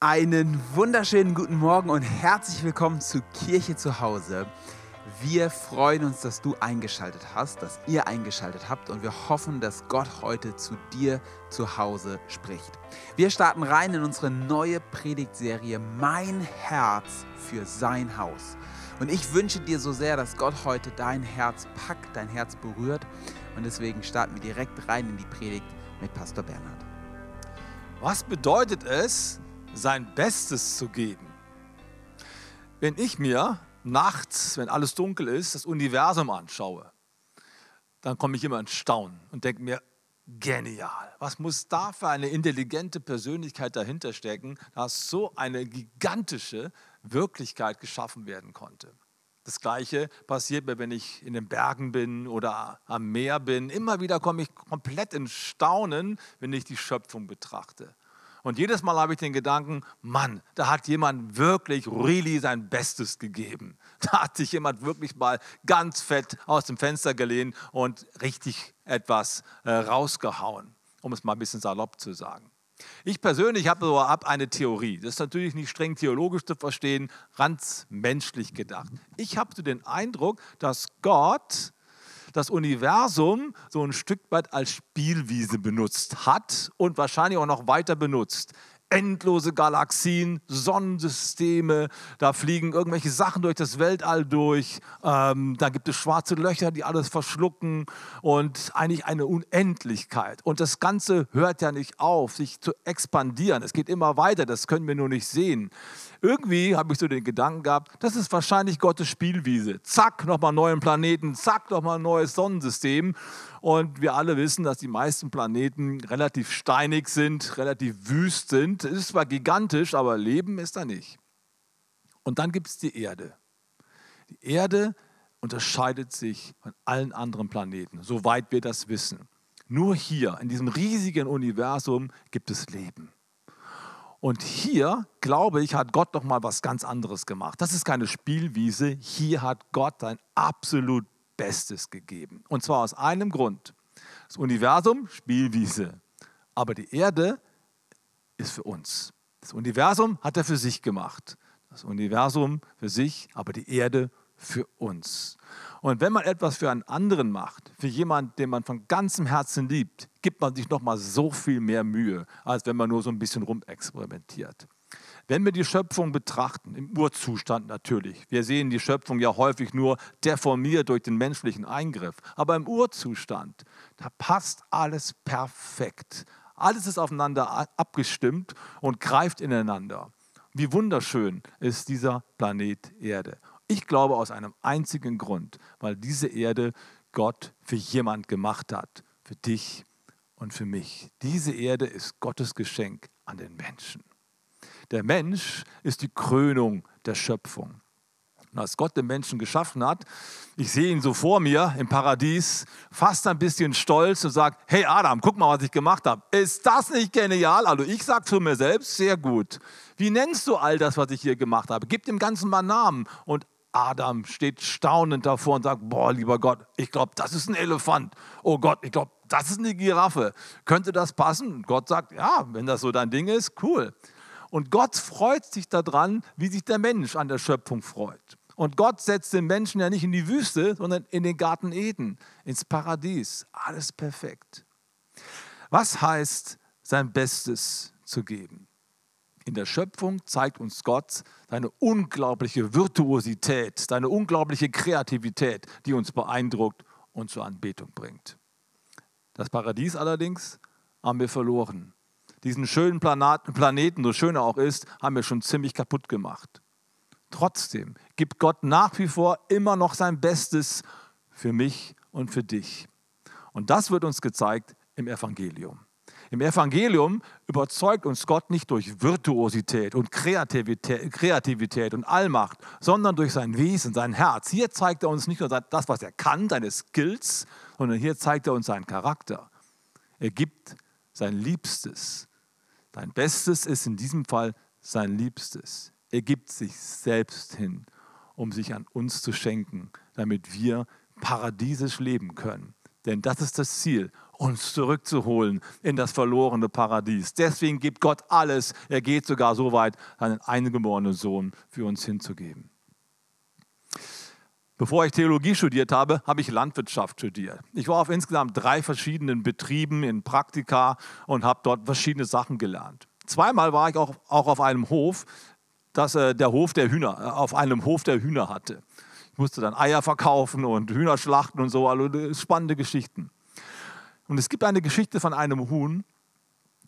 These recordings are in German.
Einen wunderschönen guten Morgen und herzlich willkommen zu Kirche zu Hause. Wir freuen uns, dass du eingeschaltet hast, dass ihr eingeschaltet habt und wir hoffen, dass Gott heute zu dir zu Hause spricht. Wir starten rein in unsere neue Predigtserie Mein Herz für sein Haus. Und ich wünsche dir so sehr, dass Gott heute dein Herz packt, dein Herz berührt und deswegen starten wir direkt rein in die Predigt mit Pastor Bernhard. Was bedeutet es, sein Bestes zu geben? Wenn ich mir nachts, wenn alles dunkel ist, das Universum anschaue, dann komme ich immer in Staunen und denke mir, genial. Was muss da für eine intelligente Persönlichkeit dahinter stecken, dass so eine gigantische Wirklichkeit geschaffen werden konnte? Das Gleiche passiert mir, wenn ich in den Bergen bin oder am Meer bin. Immer wieder komme ich komplett in Staunen, wenn ich die Schöpfung betrachte. Und jedes Mal habe ich den Gedanken, Mann, da hat jemand wirklich really sein Bestes gegeben. Da hat sich jemand wirklich mal ganz fett aus dem Fenster gelehnt und richtig etwas äh, rausgehauen, um es mal ein bisschen salopp zu sagen. Ich persönlich habe so ab eine Theorie. Das ist natürlich nicht streng theologisch zu verstehen, ganz menschlich gedacht. Ich habe so den Eindruck, dass Gott das Universum so ein Stück weit als Spielwiese benutzt hat und wahrscheinlich auch noch weiter benutzt endlose Galaxien, Sonnensysteme, da fliegen irgendwelche Sachen durch das Weltall durch, ähm, da gibt es schwarze Löcher, die alles verschlucken und eigentlich eine Unendlichkeit. Und das Ganze hört ja nicht auf, sich zu expandieren. Es geht immer weiter, das können wir nur nicht sehen. Irgendwie habe ich so den Gedanken gehabt, das ist wahrscheinlich Gottes Spielwiese. Zack, nochmal neuen Planeten, zack, nochmal neues Sonnensystem. Und wir alle wissen, dass die meisten Planeten relativ steinig sind, relativ wüst sind. Es ist zwar gigantisch, aber Leben ist da nicht. Und dann gibt es die Erde. Die Erde unterscheidet sich von allen anderen Planeten, soweit wir das wissen. Nur hier, in diesem riesigen Universum, gibt es Leben. Und hier, glaube ich, hat Gott doch mal was ganz anderes gemacht. Das ist keine Spielwiese. Hier hat Gott sein absolut Bestes gegeben. Und zwar aus einem Grund. Das Universum, Spielwiese. Aber die Erde ist für uns. Das Universum hat er für sich gemacht. Das Universum für sich, aber die Erde für uns. Und wenn man etwas für einen anderen macht, für jemanden, den man von ganzem Herzen liebt, gibt man sich noch mal so viel mehr Mühe, als wenn man nur so ein bisschen rumexperimentiert. Wenn wir die Schöpfung betrachten, im Urzustand natürlich, wir sehen die Schöpfung ja häufig nur deformiert durch den menschlichen Eingriff, aber im Urzustand, da passt alles perfekt. Alles ist aufeinander abgestimmt und greift ineinander. Wie wunderschön ist dieser Planet Erde. Ich glaube aus einem einzigen Grund, weil diese Erde Gott für jemand gemacht hat, für dich und für mich. Diese Erde ist Gottes Geschenk an den Menschen. Der Mensch ist die Krönung der Schöpfung. Und als Gott den Menschen geschaffen hat, ich sehe ihn so vor mir im Paradies, fast ein bisschen stolz und sagt, hey Adam, guck mal, was ich gemacht habe. Ist das nicht genial? Also ich sage zu mir selbst, sehr gut. Wie nennst du all das, was ich hier gemacht habe? Gib dem Ganzen mal Namen. Und Adam steht staunend davor und sagt, boah, lieber Gott, ich glaube, das ist ein Elefant. Oh Gott, ich glaube, das ist eine Giraffe. Könnte das passen? Gott sagt, ja, wenn das so dein Ding ist, cool. Und Gott freut sich daran, wie sich der Mensch an der Schöpfung freut. Und Gott setzt den Menschen ja nicht in die Wüste, sondern in den Garten Eden, ins Paradies. Alles perfekt. Was heißt, sein Bestes zu geben? In der Schöpfung zeigt uns Gott seine unglaubliche Virtuosität, seine unglaubliche Kreativität, die uns beeindruckt und zur Anbetung bringt. Das Paradies allerdings haben wir verloren diesen schönen Planeten, so schön er auch ist, haben wir schon ziemlich kaputt gemacht. Trotzdem gibt Gott nach wie vor immer noch sein Bestes für mich und für dich. Und das wird uns gezeigt im Evangelium. Im Evangelium überzeugt uns Gott nicht durch Virtuosität und Kreativität, Kreativität, und Allmacht, sondern durch sein Wesen, sein Herz. Hier zeigt er uns nicht nur das, was er kann, seine Skills, sondern hier zeigt er uns seinen Charakter. Er gibt sein Liebstes Sein Bestes ist in diesem Fall sein Liebstes. Er gibt sich selbst hin, um sich an uns zu schenken, damit wir paradiesisch leben können. Denn das ist das Ziel. Uns zurückzuholen in das verlorene Paradies. Deswegen gibt Gott alles. Er geht sogar so weit, seinen eingeborenen Sohn für uns hinzugeben. Bevor ich Theologie studiert habe, habe ich Landwirtschaft studiert. Ich war auf insgesamt drei verschiedenen Betrieben in Praktika und habe dort verschiedene Sachen gelernt. Zweimal war ich auch, auch auf einem Hof, das äh, der Hof der Hühner, äh, auf einem Hof der Hühner hatte. Ich musste dann Eier verkaufen und Hühner schlachten und so, also spannende Geschichten. Und es gibt eine Geschichte von einem Huhn,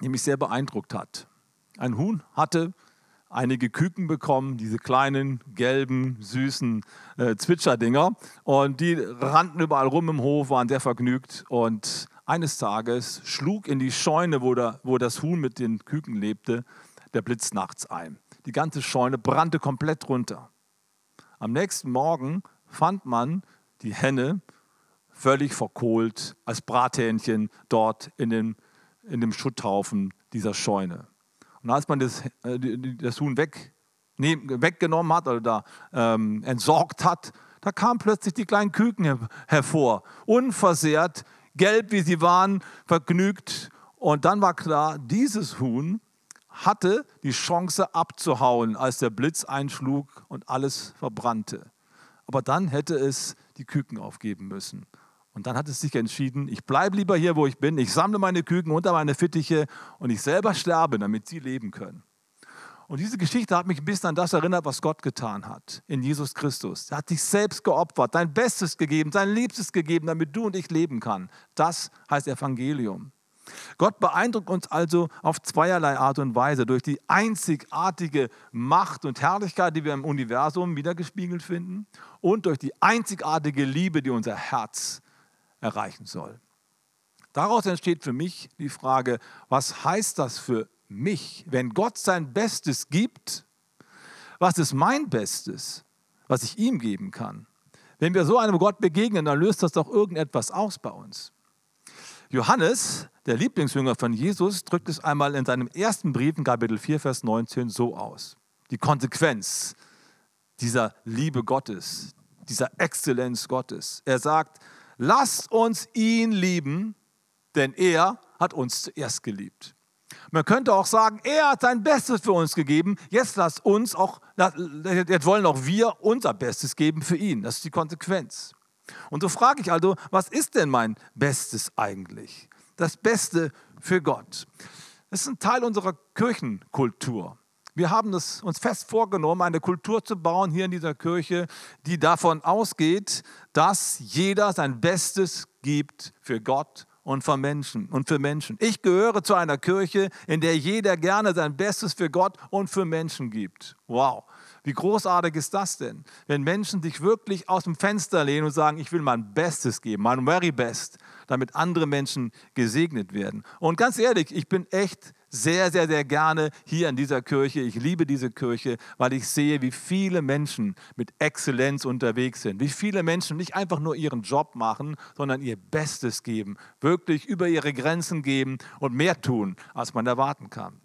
die mich sehr beeindruckt hat. Ein Huhn hatte einige Küken bekommen, diese kleinen, gelben, süßen äh, Zwitscherdinger. Und die rannten überall rum im Hof, waren sehr vergnügt. Und eines Tages schlug in die Scheune, wo, der, wo das Huhn mit den Küken lebte, der Blitz nachts ein. Die ganze Scheune brannte komplett runter. Am nächsten Morgen fand man die Henne völlig verkohlt als Brathähnchen dort in dem, in dem Schutthaufen dieser Scheune. Und als man das, äh, das Huhn weg, nee, weggenommen hat oder da ähm, entsorgt hat, da kamen plötzlich die kleinen Küken hervor, unversehrt, gelb wie sie waren, vergnügt. Und dann war klar, dieses Huhn hatte die Chance abzuhauen, als der Blitz einschlug und alles verbrannte. Aber dann hätte es die Küken aufgeben müssen. Und dann hat es sich entschieden, ich bleibe lieber hier, wo ich bin, ich sammle meine Küken unter meine Fittiche und ich selber sterbe, damit sie leben können. Und diese Geschichte hat mich ein bisschen an das erinnert, was Gott getan hat in Jesus Christus. Er hat sich selbst geopfert, sein Bestes gegeben, sein Liebstes gegeben, damit du und ich leben kann. Das heißt Evangelium. Gott beeindruckt uns also auf zweierlei Art und Weise durch die einzigartige Macht und Herrlichkeit, die wir im Universum wiedergespiegelt finden und durch die einzigartige Liebe, die unser Herz erreichen soll. Daraus entsteht für mich die Frage, was heißt das für mich, wenn Gott sein Bestes gibt? Was ist mein Bestes, was ich ihm geben kann? Wenn wir so einem Gott begegnen, dann löst das doch irgendetwas aus bei uns. Johannes, der Lieblingsjünger von Jesus, drückt es einmal in seinem ersten Brief in Kapitel 4, Vers 19 so aus. Die Konsequenz dieser Liebe Gottes, dieser Exzellenz Gottes. Er sagt, lasst uns ihn lieben, denn er hat uns zuerst geliebt. Man könnte auch sagen, er hat sein Bestes für uns gegeben. Jetzt lasst uns auch, jetzt wollen auch wir unser Bestes geben für ihn. Das ist die Konsequenz. Und so frage ich also, was ist denn mein Bestes eigentlich? Das Beste für Gott. Das ist ein Teil unserer Kirchenkultur. Wir haben es uns fest vorgenommen, eine Kultur zu bauen hier in dieser Kirche, die davon ausgeht, dass jeder sein Bestes gibt für Gott und für Menschen und für Menschen. Ich gehöre zu einer Kirche, in der jeder gerne sein Bestes für Gott und für Menschen gibt. Wow. Wie großartig ist das denn, wenn Menschen sich wirklich aus dem Fenster lehnen und sagen, ich will mein Bestes geben, mein very best, damit andere Menschen gesegnet werden. Und ganz ehrlich, ich bin echt sehr, sehr, sehr gerne hier in dieser Kirche. Ich liebe diese Kirche, weil ich sehe, wie viele Menschen mit Exzellenz unterwegs sind. Wie viele Menschen nicht einfach nur ihren Job machen, sondern ihr Bestes geben, wirklich über ihre Grenzen geben und mehr tun, als man erwarten kann.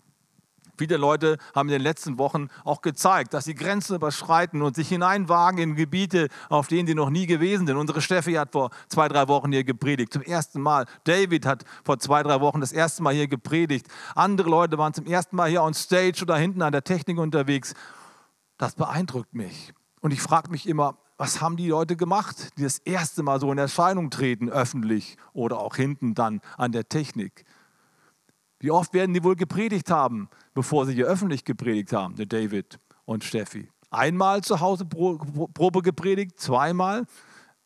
Viele Leute haben in den letzten Wochen auch gezeigt, dass sie Grenzen überschreiten und sich hineinwagen in Gebiete, auf denen sie noch nie gewesen sind. Unsere Steffi hat vor zwei, drei Wochen hier gepredigt, zum ersten Mal. David hat vor zwei, drei Wochen das erste Mal hier gepredigt. Andere Leute waren zum ersten Mal hier on Stage oder hinten an der Technik unterwegs. Das beeindruckt mich. Und ich frage mich immer, was haben die Leute gemacht, die das erste Mal so in Erscheinung treten, öffentlich oder auch hinten dann an der Technik? Wie oft werden die wohl gepredigt haben, bevor sie hier öffentlich gepredigt haben, der David und Steffi? Einmal zu Hause Probe gepredigt, zweimal?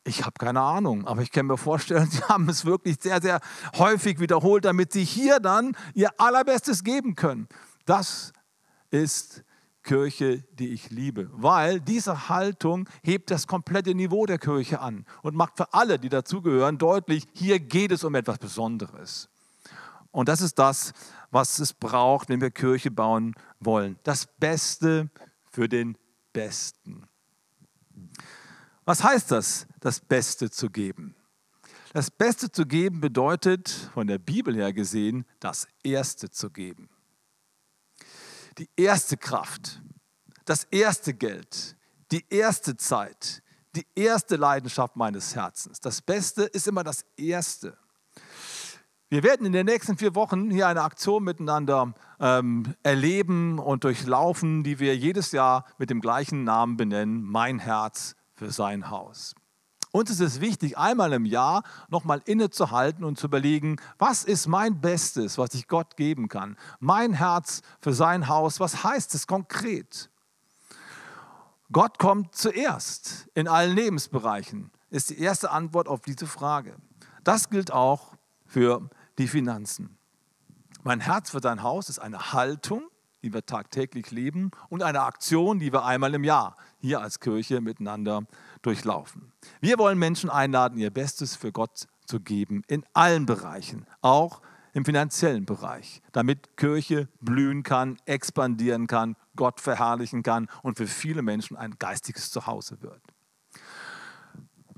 Ich habe keine Ahnung, aber ich kann mir vorstellen, sie haben es wirklich sehr, sehr häufig wiederholt, damit sie hier dann ihr Allerbestes geben können. Das ist Kirche, die ich liebe, weil diese Haltung hebt das komplette Niveau der Kirche an und macht für alle, die dazugehören, deutlich, hier geht es um etwas Besonderes. Und das ist das, was es braucht, wenn wir Kirche bauen wollen. Das Beste für den Besten. Was heißt das, das Beste zu geben? Das Beste zu geben bedeutet, von der Bibel her gesehen, das Erste zu geben. Die erste Kraft, das erste Geld, die erste Zeit, die erste Leidenschaft meines Herzens. Das Beste ist immer das Erste. Wir werden in den nächsten vier Wochen hier eine Aktion miteinander ähm, erleben und durchlaufen, die wir jedes Jahr mit dem gleichen Namen benennen, Mein Herz für sein Haus. Uns ist es wichtig, einmal im Jahr nochmal innezuhalten und zu überlegen, was ist mein Bestes, was ich Gott geben kann? Mein Herz für sein Haus, was heißt es konkret? Gott kommt zuerst in allen Lebensbereichen, ist die erste Antwort auf diese Frage. Das gilt auch für die Finanzen. Mein Herz für dein Haus ist eine Haltung, die wir tagtäglich leben und eine Aktion, die wir einmal im Jahr hier als Kirche miteinander durchlaufen. Wir wollen Menschen einladen, ihr Bestes für Gott zu geben, in allen Bereichen, auch im finanziellen Bereich, damit Kirche blühen kann, expandieren kann, Gott verherrlichen kann und für viele Menschen ein geistiges Zuhause wird.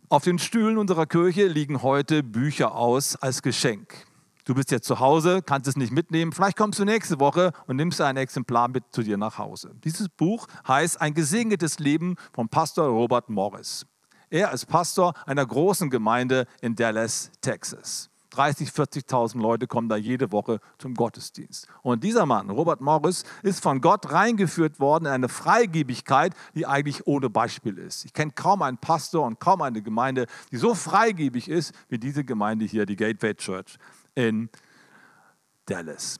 Auf den Stühlen unserer Kirche liegen heute Bücher aus als Geschenk. Du bist jetzt zu Hause, kannst es nicht mitnehmen. Vielleicht kommst du nächste Woche und nimmst ein Exemplar mit zu dir nach Hause. Dieses Buch heißt Ein gesegnetes Leben von Pastor Robert Morris. Er ist Pastor einer großen Gemeinde in Dallas, Texas. 30, 40.000 Leute kommen da jede Woche zum Gottesdienst. Und dieser Mann, Robert Morris, ist von Gott reingeführt worden in eine Freigebigkeit, die eigentlich ohne Beispiel ist. Ich kenne kaum einen Pastor und kaum eine Gemeinde, die so freigebig ist wie diese Gemeinde hier, die Gateway Church in Dallas.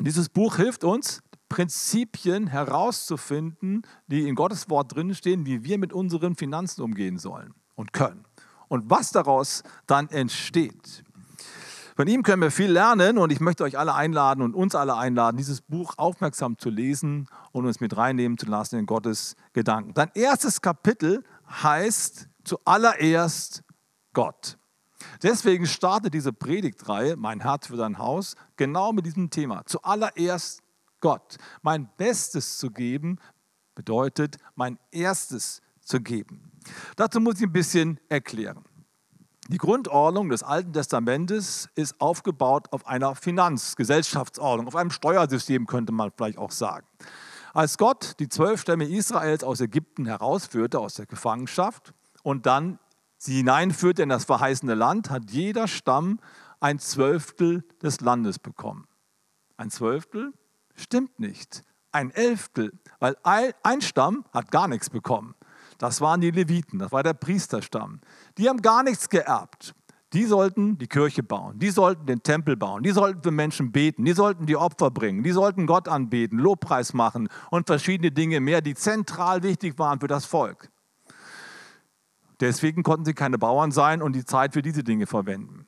Dieses Buch hilft uns, Prinzipien herauszufinden, die in Gottes Wort drinstehen, wie wir mit unseren Finanzen umgehen sollen und können. Und was daraus dann entsteht. Von ihm können wir viel lernen und ich möchte euch alle einladen und uns alle einladen, dieses Buch aufmerksam zu lesen und uns mit reinnehmen zu lassen in Gottes Gedanken. Dein erstes Kapitel heißt zuallererst Gott. Deswegen startet diese Predigtreihe, Mein Herz für dein Haus, genau mit diesem Thema. Zuallererst Gott. Mein Bestes zu geben bedeutet, mein Erstes zu geben. Dazu muss ich ein bisschen erklären. Die Grundordnung des Alten Testamentes ist aufgebaut auf einer Finanzgesellschaftsordnung, auf einem Steuersystem könnte man vielleicht auch sagen. Als Gott die zwölf Stämme Israels aus Ägypten herausführte, aus der Gefangenschaft, und dann sie hineinführte in das verheißene Land, hat jeder Stamm ein Zwölftel des Landes bekommen. Ein Zwölftel stimmt nicht. Ein Elftel, weil ein Stamm hat gar nichts bekommen. Das waren die Leviten, das war der Priesterstamm. Die haben gar nichts geerbt. Die sollten die Kirche bauen, die sollten den Tempel bauen, die sollten für Menschen beten, die sollten die Opfer bringen, die sollten Gott anbeten, Lobpreis machen und verschiedene Dinge mehr, die zentral wichtig waren für das Volk. Deswegen konnten sie keine Bauern sein und die Zeit für diese Dinge verwenden.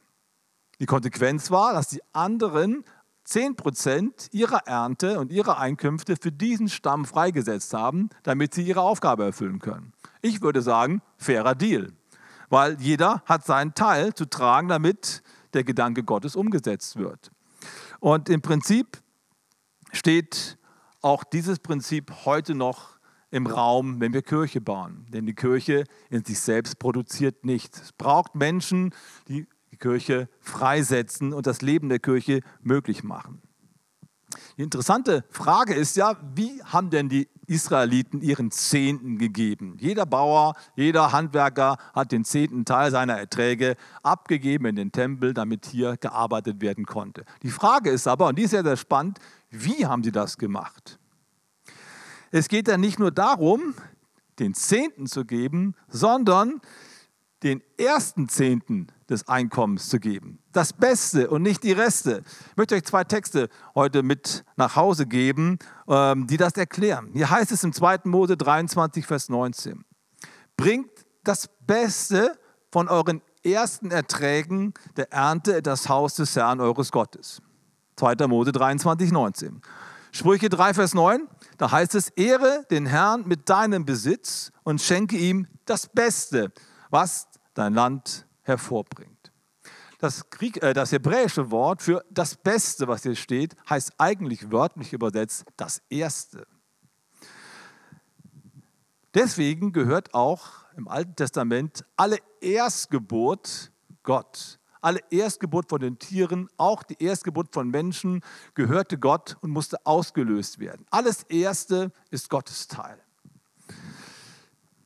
Die Konsequenz war, dass die anderen 10% ihrer Ernte und ihrer Einkünfte für diesen Stamm freigesetzt haben, damit sie ihre Aufgabe erfüllen können. Ich würde sagen, fairer Deal, weil jeder hat seinen Teil zu tragen, damit der Gedanke Gottes umgesetzt wird. Und im Prinzip steht auch dieses Prinzip heute noch im Raum, wenn wir Kirche bauen. Denn die Kirche in sich selbst produziert nichts. Es braucht Menschen, die die Kirche freisetzen und das Leben der Kirche möglich machen. Die interessante Frage ist ja, wie haben denn die Israeliten ihren Zehnten gegeben? Jeder Bauer, jeder Handwerker hat den zehnten Teil seiner Erträge abgegeben in den Tempel, damit hier gearbeitet werden konnte. Die Frage ist aber, und die ist sehr, sehr spannend, wie haben sie das gemacht? Es geht ja nicht nur darum, den Zehnten zu geben, sondern den ersten Zehnten des Einkommens zu geben. Das Beste und nicht die Reste. Ich möchte euch zwei Texte heute mit nach Hause geben, ähm, die das erklären. Hier heißt es im 2. Mose 23, Vers 19. Bringt das Beste von euren ersten Erträgen der Ernte in das Haus des Herrn eures Gottes. 2. Mose 23, 19. Sprüche 3, Vers 9, da heißt es, ehre den Herrn mit deinem Besitz und schenke ihm das Beste, was dein Land hervorbringt. Das, Krieg, äh, das hebräische Wort für das Beste, was hier steht, heißt eigentlich wörtlich übersetzt das Erste. Deswegen gehört auch im Alten Testament alle Erstgeburt Gott. Alle Erstgeburt von den Tieren, auch die Erstgeburt von Menschen, gehörte Gott und musste ausgelöst werden. Alles Erste ist Gottes Teil.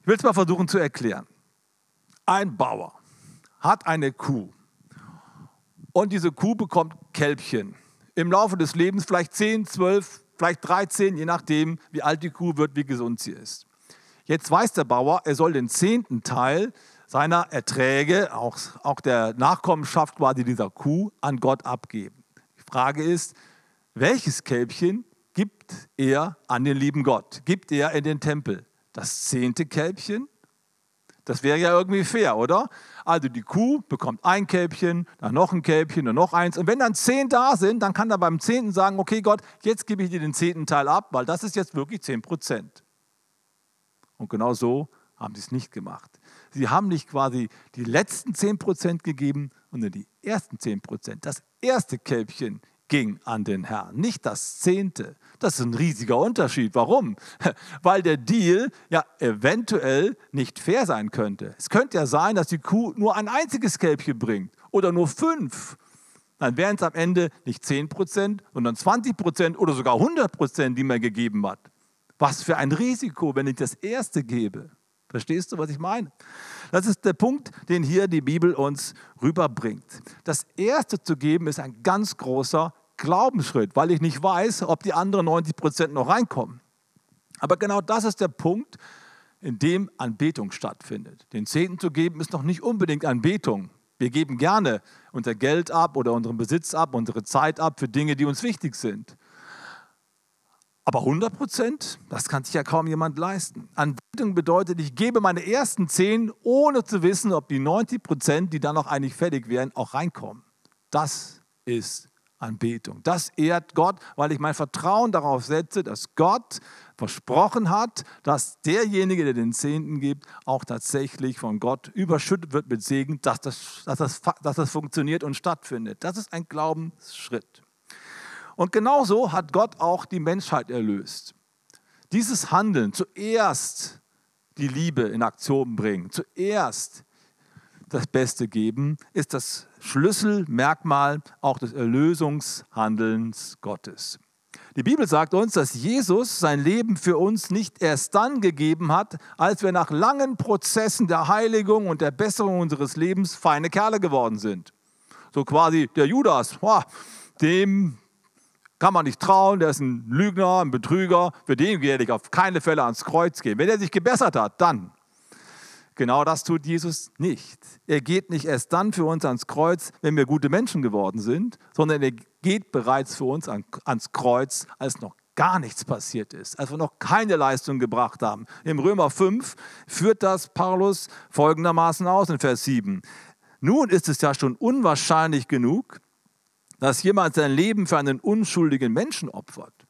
Ich will es mal versuchen zu erklären. Ein Bauer hat eine Kuh. Und diese Kuh bekommt Kälbchen. Im Laufe des Lebens vielleicht 10, 12, vielleicht 13, je nachdem, wie alt die Kuh wird, wie gesund sie ist. Jetzt weiß der Bauer, er soll den zehnten Teil seiner Erträge, auch, auch der Nachkommenschaft quasi dieser Kuh, an Gott abgeben. Die Frage ist, welches Kälbchen gibt er an den lieben Gott? Gibt er in den Tempel? Das zehnte Kälbchen? Das wäre ja irgendwie fair, oder? Also die Kuh bekommt ein Kälbchen, dann noch ein Kälbchen und noch eins. Und wenn dann zehn da sind, dann kann er beim zehnten sagen, okay Gott, jetzt gebe ich dir den zehnten Teil ab, weil das ist jetzt wirklich zehn Prozent. Und genau so haben sie es nicht gemacht. Sie haben nicht quasi die letzten zehn Prozent gegeben, sondern die ersten zehn Prozent. Das erste Kälbchen ging an den Herrn, nicht das zehnte. Das ist ein riesiger Unterschied. Warum? Weil der Deal ja eventuell nicht fair sein könnte. Es könnte ja sein, dass die Kuh nur ein einziges Kälbchen bringt oder nur fünf. Dann wären es am Ende nicht 10 Prozent, sondern 20 Prozent oder sogar 100 Prozent, die man gegeben hat. Was für ein Risiko, wenn ich das erste gebe. Verstehst du, was ich meine? Das ist der Punkt, den hier die Bibel uns rüberbringt. Das erste zu geben ist ein ganz großer Glaubensschritt, weil ich nicht weiß, ob die anderen 90 Prozent noch reinkommen. Aber genau das ist der Punkt, in dem Anbetung stattfindet. Den Zehnten zu geben ist noch nicht unbedingt Anbetung. Wir geben gerne unser Geld ab oder unseren Besitz ab, unsere Zeit ab für Dinge, die uns wichtig sind. Aber 100 Prozent, das kann sich ja kaum jemand leisten. Anbetung bedeutet, ich gebe meine ersten zehn, ohne zu wissen, ob die 90 Prozent, die dann noch eigentlich fertig wären, auch reinkommen. Das ist Anbetung. Das ehrt Gott, weil ich mein Vertrauen darauf setze, dass Gott versprochen hat, dass derjenige, der den Zehnten gibt, auch tatsächlich von Gott überschüttet wird mit Segen, dass das, dass das, dass das funktioniert und stattfindet. Das ist ein Glaubensschritt. Und genauso hat Gott auch die Menschheit erlöst. Dieses Handeln, zuerst die Liebe in Aktion bringen, zuerst das Beste geben, ist das Schlüsselmerkmal auch des Erlösungshandelns Gottes. Die Bibel sagt uns, dass Jesus sein Leben für uns nicht erst dann gegeben hat, als wir nach langen Prozessen der Heiligung und der Besserung unseres Lebens feine Kerle geworden sind. So quasi der Judas, dem kann man nicht trauen, der ist ein Lügner, ein Betrüger, für den werde ich auf keine Fälle ans Kreuz gehen. Wenn er sich gebessert hat, dann. Genau das tut Jesus nicht. Er geht nicht erst dann für uns ans Kreuz, wenn wir gute Menschen geworden sind, sondern er geht bereits für uns ans Kreuz, als noch gar nichts passiert ist, als wir noch keine Leistung gebracht haben. Im Römer 5 führt das Paulus folgendermaßen aus in Vers 7. Nun ist es ja schon unwahrscheinlich genug, dass jemand sein Leben für einen unschuldigen Menschen opfert.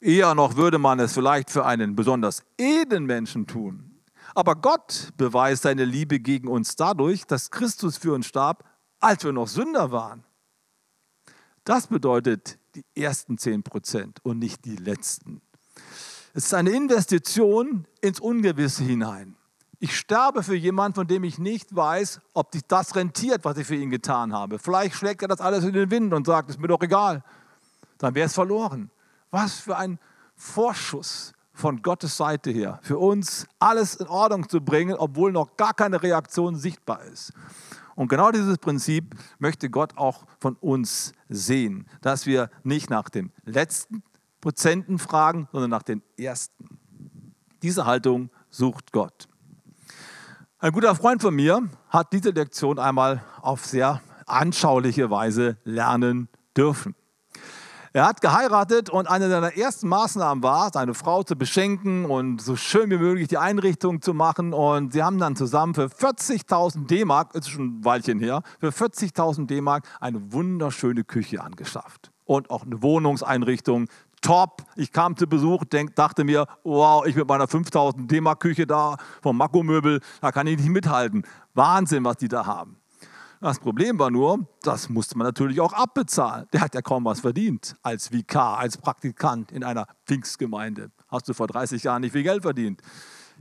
Eher noch würde man es vielleicht für einen besonders edlen Menschen tun, aber Gott beweist seine Liebe gegen uns dadurch, dass Christus für uns starb, als wir noch Sünder waren. Das bedeutet die ersten 10 Prozent und nicht die letzten. Es ist eine Investition ins Ungewisse hinein. Ich sterbe für jemanden, von dem ich nicht weiß, ob sich das rentiert, was ich für ihn getan habe. Vielleicht schlägt er das alles in den Wind und sagt, es ist mir doch egal. Dann wäre es verloren. Was für ein Vorschuss von Gottes Seite her, für uns alles in Ordnung zu bringen, obwohl noch gar keine Reaktion sichtbar ist. Und genau dieses Prinzip möchte Gott auch von uns sehen, dass wir nicht nach dem letzten Prozenten fragen, sondern nach den ersten. Diese Haltung sucht Gott. Ein guter Freund von mir hat diese Lektion einmal auf sehr anschauliche Weise lernen dürfen. Er hat geheiratet und eine seiner ersten Maßnahmen war, seine Frau zu beschenken und so schön wie möglich die Einrichtung zu machen. Und sie haben dann zusammen für 40.000 D-Mark, ist schon ein Weilchen her, für 40.000 D-Mark eine wunderschöne Küche angeschafft. Und auch eine Wohnungseinrichtung, top. Ich kam zu Besuch, denk, dachte mir, wow, ich mit meiner 5000 D-Mark Küche da vom Makko-Möbel, da kann ich nicht mithalten. Wahnsinn, was die da haben. Das Problem war nur, das musste man natürlich auch abbezahlen. Der hat ja kaum was verdient als Vikar, als Praktikant in einer Pfingstgemeinde. Hast du vor 30 Jahren nicht viel Geld verdient.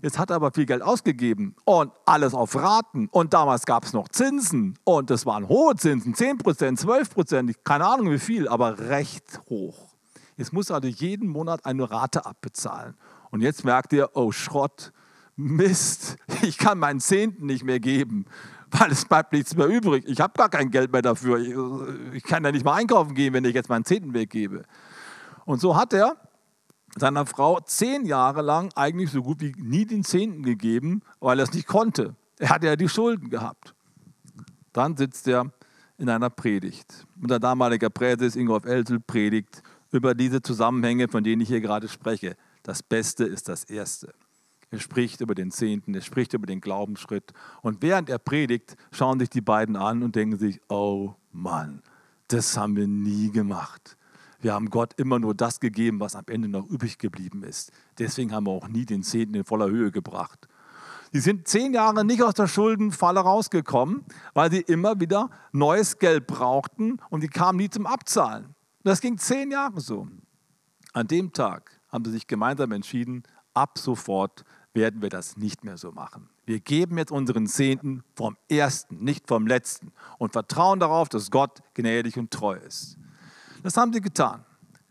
Jetzt hat er aber viel Geld ausgegeben und alles auf Raten. Und damals gab es noch Zinsen und das waren hohe Zinsen, 10 Prozent, 12 Prozent, keine Ahnung wie viel, aber recht hoch. Jetzt muss er also jeden Monat eine Rate abbezahlen. Und jetzt merkt ihr, oh Schrott, Mist, ich kann meinen Zehnten nicht mehr geben weil es bleibt nichts mehr übrig. Ich habe gar kein Geld mehr dafür. Ich, ich kann ja nicht mal einkaufen gehen, wenn ich jetzt meinen Zehnten weggebe. Und so hat er seiner Frau zehn Jahre lang eigentlich so gut wie nie den Zehnten gegeben, weil er es nicht konnte. Er hatte ja die Schulden gehabt. Dann sitzt er in einer Predigt. Unser damaliger Präses Ingolf Elsel predigt über diese Zusammenhänge, von denen ich hier gerade spreche. Das Beste ist das Erste. Er spricht über den Zehnten, er spricht über den Glaubensschritt. Und während er predigt, schauen sich die beiden an und denken sich, oh Mann, das haben wir nie gemacht. Wir haben Gott immer nur das gegeben, was am Ende noch übrig geblieben ist. Deswegen haben wir auch nie den Zehnten in voller Höhe gebracht. Die sind zehn Jahre nicht aus der Schuldenfalle rausgekommen, weil sie immer wieder neues Geld brauchten und die kamen nie zum Abzahlen. Das ging zehn Jahre so. An dem Tag haben sie sich gemeinsam entschieden, ab sofort werden wir das nicht mehr so machen. Wir geben jetzt unseren Zehnten vom ersten, nicht vom letzten und vertrauen darauf, dass Gott gnädig und treu ist. Das haben sie getan.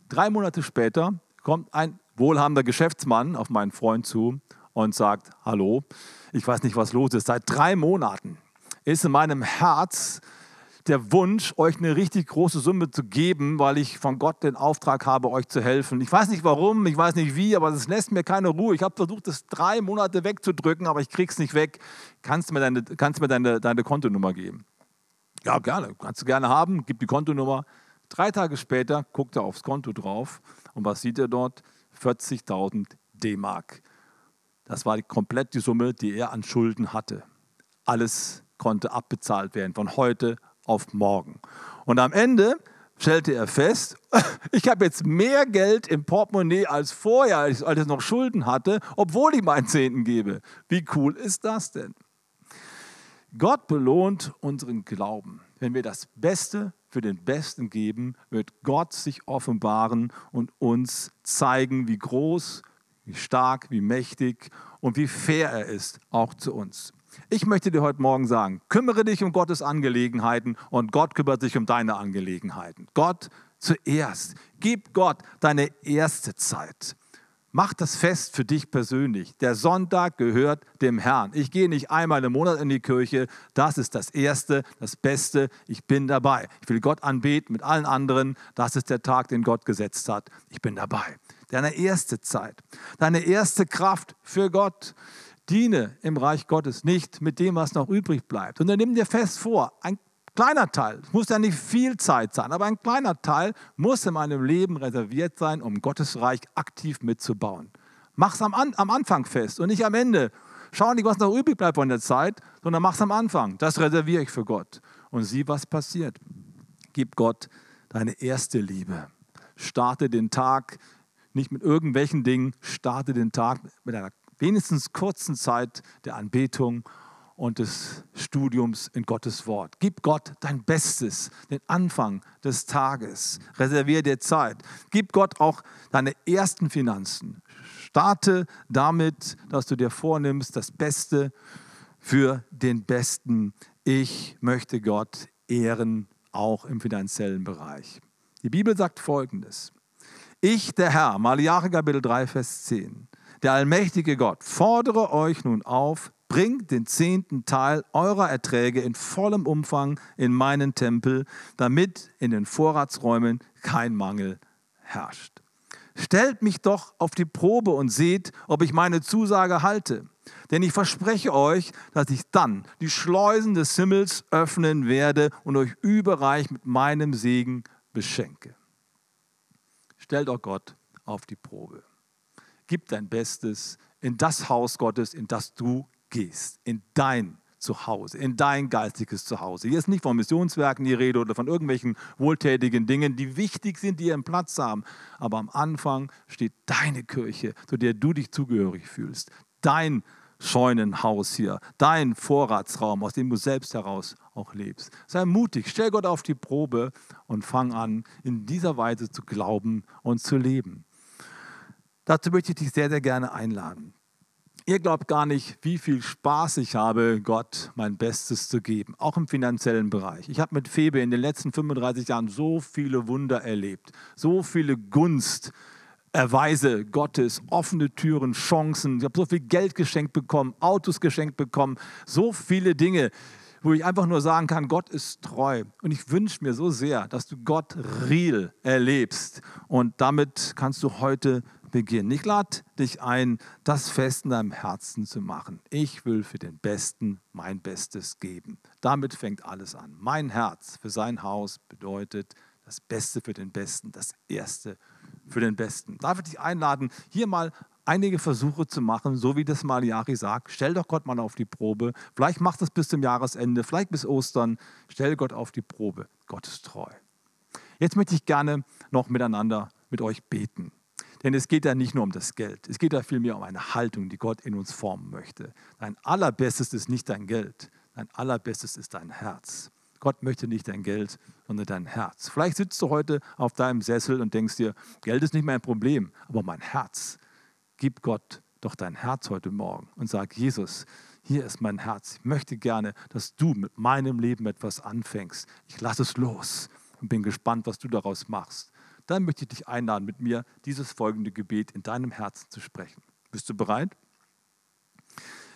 Drei Monate später kommt ein wohlhabender Geschäftsmann auf meinen Freund zu und sagt, hallo, ich weiß nicht, was los ist. Seit drei Monaten ist in meinem Herz der Wunsch, euch eine richtig große Summe zu geben, weil ich von Gott den Auftrag habe, euch zu helfen. Ich weiß nicht warum, ich weiß nicht wie, aber es lässt mir keine Ruhe. Ich habe versucht, das drei Monate wegzudrücken, aber ich krieg's nicht weg. Kannst du mir deine, kannst mir deine, deine Kontonummer geben? Ja, gerne. Kannst du gerne haben. Gib die Kontonummer. Drei Tage später guckt er aufs Konto drauf und was sieht er dort? 40.000 D-Mark. Das war komplett die Summe, die er an Schulden hatte. Alles konnte abbezahlt werden, von heute auf morgen. Und am Ende stellte er fest, ich habe jetzt mehr Geld im Portemonnaie als vorher, als ich noch Schulden hatte, obwohl ich meinen Zehnten gebe. Wie cool ist das denn? Gott belohnt unseren Glauben. Wenn wir das Beste für den Besten geben, wird Gott sich offenbaren und uns zeigen, wie groß, wie stark, wie mächtig und wie fair er ist, auch zu uns. Ich möchte dir heute Morgen sagen, kümmere dich um Gottes Angelegenheiten und Gott kümmert sich um deine Angelegenheiten. Gott zuerst. Gib Gott deine erste Zeit. Mach das fest für dich persönlich. Der Sonntag gehört dem Herrn. Ich gehe nicht einmal im Monat in die Kirche. Das ist das Erste, das Beste. Ich bin dabei. Ich will Gott anbeten mit allen anderen. Das ist der Tag, den Gott gesetzt hat. Ich bin dabei. Deine erste Zeit, deine erste Kraft für Gott. Diene im Reich Gottes nicht mit dem, was noch übrig bleibt. Und dann nimm dir fest vor, ein kleiner Teil, es muss ja nicht viel Zeit sein, aber ein kleiner Teil muss in meinem Leben reserviert sein, um Gottes Reich aktiv mitzubauen. Mach es am, am Anfang fest und nicht am Ende. Schau nicht, was noch übrig bleibt von der Zeit, sondern mach es am Anfang. Das reserviere ich für Gott. Und sieh, was passiert. Gib Gott deine erste Liebe. Starte den Tag nicht mit irgendwelchen Dingen, starte den Tag mit einer wenigstens kurzen Zeit der Anbetung und des Studiums in Gottes Wort. Gib Gott dein Bestes, den Anfang des Tages. Reserviere dir Zeit. Gib Gott auch deine ersten Finanzen. Starte damit, dass du dir vornimmst, das Beste für den Besten. Ich möchte Gott ehren, auch im finanziellen Bereich. Die Bibel sagt Folgendes. Ich, der Herr, Malachi Kapitel 3, Vers 10, der allmächtige Gott, fordere euch nun auf, bringt den zehnten Teil eurer Erträge in vollem Umfang in meinen Tempel, damit in den Vorratsräumen kein Mangel herrscht. Stellt mich doch auf die Probe und seht, ob ich meine Zusage halte. Denn ich verspreche euch, dass ich dann die Schleusen des Himmels öffnen werde und euch überreich mit meinem Segen beschenke. Stellt doch Gott auf die Probe gib dein Bestes in das Haus Gottes, in das du gehst, in dein Zuhause, in dein geistiges Zuhause. Hier ist nicht von Missionswerken die Rede oder von irgendwelchen wohltätigen Dingen, die wichtig sind, die ihren Platz haben. Aber am Anfang steht deine Kirche, zu der du dich zugehörig fühlst. Dein Scheunenhaus hier, dein Vorratsraum, aus dem du selbst heraus auch lebst. Sei mutig, stell Gott auf die Probe und fang an, in dieser Weise zu glauben und zu leben. Dazu möchte ich dich sehr, sehr gerne einladen. Ihr glaubt gar nicht, wie viel Spaß ich habe, Gott mein Bestes zu geben, auch im finanziellen Bereich. Ich habe mit Febe in den letzten 35 Jahren so viele Wunder erlebt, so viele Gunst, Erweise Gottes, offene Türen, Chancen. Ich habe so viel Geld geschenkt bekommen, Autos geschenkt bekommen, so viele Dinge, wo ich einfach nur sagen kann, Gott ist treu. Und ich wünsche mir so sehr, dass du Gott real erlebst. Und damit kannst du heute beginnen. Ich lade dich ein, das fest in deinem Herzen zu machen. Ich will für den Besten mein Bestes geben. Damit fängt alles an. Mein Herz für sein Haus bedeutet das Beste für den Besten, das Erste für den Besten. Darf ich dich einladen, hier mal einige Versuche zu machen, so wie das Maliari sagt. Stell doch Gott mal auf die Probe. Vielleicht macht es bis zum Jahresende, vielleicht bis Ostern. Stell Gott auf die Probe. Gott ist treu. Jetzt möchte ich gerne noch miteinander mit euch beten. Denn es geht ja nicht nur um das Geld, es geht ja vielmehr um eine Haltung, die Gott in uns formen möchte. Dein allerbestes ist nicht dein Geld, dein allerbestes ist dein Herz. Gott möchte nicht dein Geld, sondern dein Herz. Vielleicht sitzt du heute auf deinem Sessel und denkst dir, Geld ist nicht mein Problem, aber mein Herz. Gib Gott doch dein Herz heute Morgen und sag, Jesus, hier ist mein Herz. Ich möchte gerne, dass du mit meinem Leben etwas anfängst. Ich lasse es los und bin gespannt, was du daraus machst dann möchte ich dich einladen, mit mir dieses folgende Gebet in deinem Herzen zu sprechen. Bist du bereit?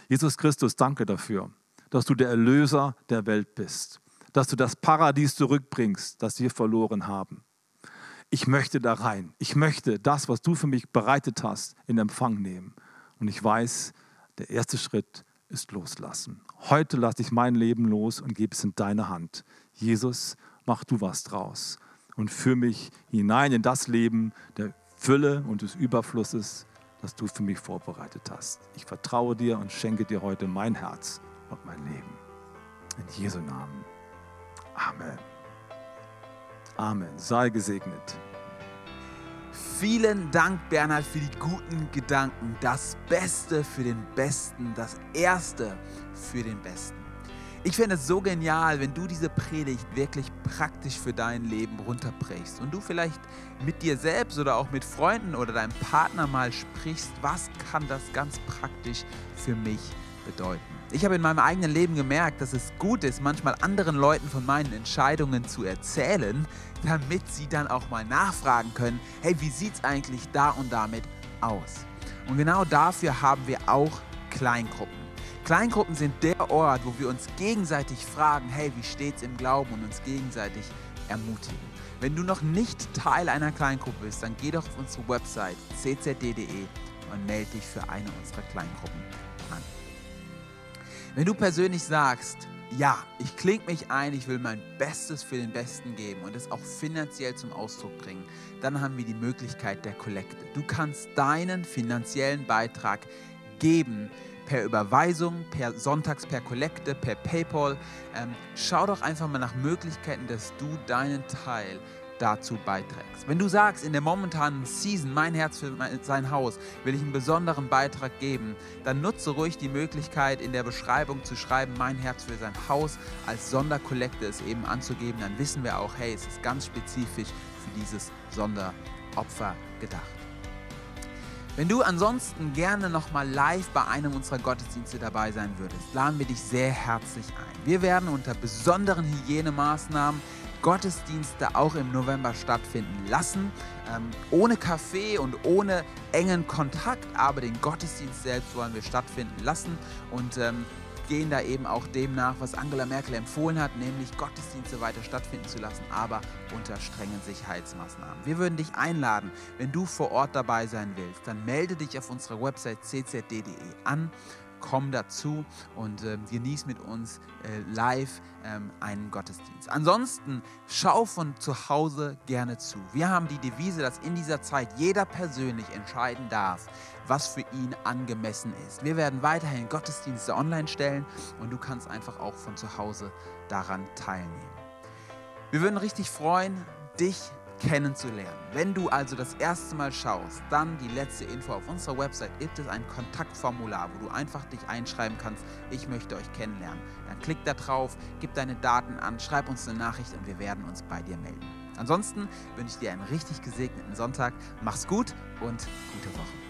Jesus Christus, danke dafür, dass du der Erlöser der Welt bist, dass du das Paradies zurückbringst, das wir verloren haben. Ich möchte da rein. Ich möchte das, was du für mich bereitet hast, in Empfang nehmen. Und ich weiß, der erste Schritt ist loslassen. Heute lasse ich mein Leben los und gebe es in deine Hand. Jesus, mach du was draus und führe mich hinein in das Leben der Fülle und des Überflusses, das du für mich vorbereitet hast. Ich vertraue dir und schenke dir heute mein Herz und mein Leben. In Jesu Namen. Amen. Amen. Sei gesegnet. Vielen Dank, Bernhard, für die guten Gedanken. Das Beste für den Besten, das Erste für den Besten. Ich finde es so genial, wenn du diese Predigt wirklich praktisch für dein Leben runterbrichst und du vielleicht mit dir selbst oder auch mit Freunden oder deinem Partner mal sprichst, was kann das ganz praktisch für mich bedeuten. Ich habe in meinem eigenen Leben gemerkt, dass es gut ist, manchmal anderen Leuten von meinen Entscheidungen zu erzählen, damit sie dann auch mal nachfragen können, hey, wie sieht es eigentlich da und damit aus? Und genau dafür haben wir auch Kleingruppen. Kleingruppen sind der Ort, wo wir uns gegenseitig fragen, hey, wie steht's im Glauben und uns gegenseitig ermutigen. Wenn du noch nicht Teil einer Kleingruppe bist, dann geh doch auf unsere Website ccd.de und melde dich für eine unserer Kleingruppen an. Wenn du persönlich sagst, ja, ich klinge mich ein, ich will mein Bestes für den Besten geben und es auch finanziell zum Ausdruck bringen, dann haben wir die Möglichkeit der Kollekte. Du kannst deinen finanziellen Beitrag geben per Überweisung, per Sonntags, per Kollekte, per PayPal. Ähm, schau doch einfach mal nach Möglichkeiten, dass du deinen Teil dazu beiträgst. Wenn du sagst, in der momentanen Season, mein Herz für sein Haus, will ich einen besonderen Beitrag geben, dann nutze ruhig die Möglichkeit, in der Beschreibung zu schreiben, mein Herz für sein Haus als Sonderkollekte es eben anzugeben. Dann wissen wir auch, hey, es ist ganz spezifisch für dieses Sonderopfer gedacht. Wenn du ansonsten gerne nochmal live bei einem unserer Gottesdienste dabei sein würdest, laden wir dich sehr herzlich ein. Wir werden unter besonderen Hygienemaßnahmen Gottesdienste auch im November stattfinden lassen. Ähm, ohne Kaffee und ohne engen Kontakt, aber den Gottesdienst selbst wollen wir stattfinden lassen. Und ähm, gehen da eben auch dem nach, was Angela Merkel empfohlen hat, nämlich Gottesdienste weiter stattfinden zu lassen, aber unter strengen Sicherheitsmaßnahmen. Wir würden dich einladen, wenn du vor Ort dabei sein willst, dann melde dich auf unserer Website ccd.de an komm dazu und äh, genieß mit uns äh, live ähm, einen Gottesdienst. Ansonsten schau von zu Hause gerne zu. Wir haben die Devise, dass in dieser Zeit jeder persönlich entscheiden darf, was für ihn angemessen ist. Wir werden weiterhin Gottesdienste online stellen und du kannst einfach auch von zu Hause daran teilnehmen. Wir würden richtig freuen, dich kennenzulernen. Wenn du also das erste Mal schaust, dann die letzte Info auf unserer Website gibt es ein Kontaktformular, wo du einfach dich einschreiben kannst, ich möchte euch kennenlernen. Dann klick da drauf, gib deine Daten an, schreib uns eine Nachricht und wir werden uns bei dir melden. Ansonsten wünsche ich dir einen richtig gesegneten Sonntag. Mach's gut und gute Woche.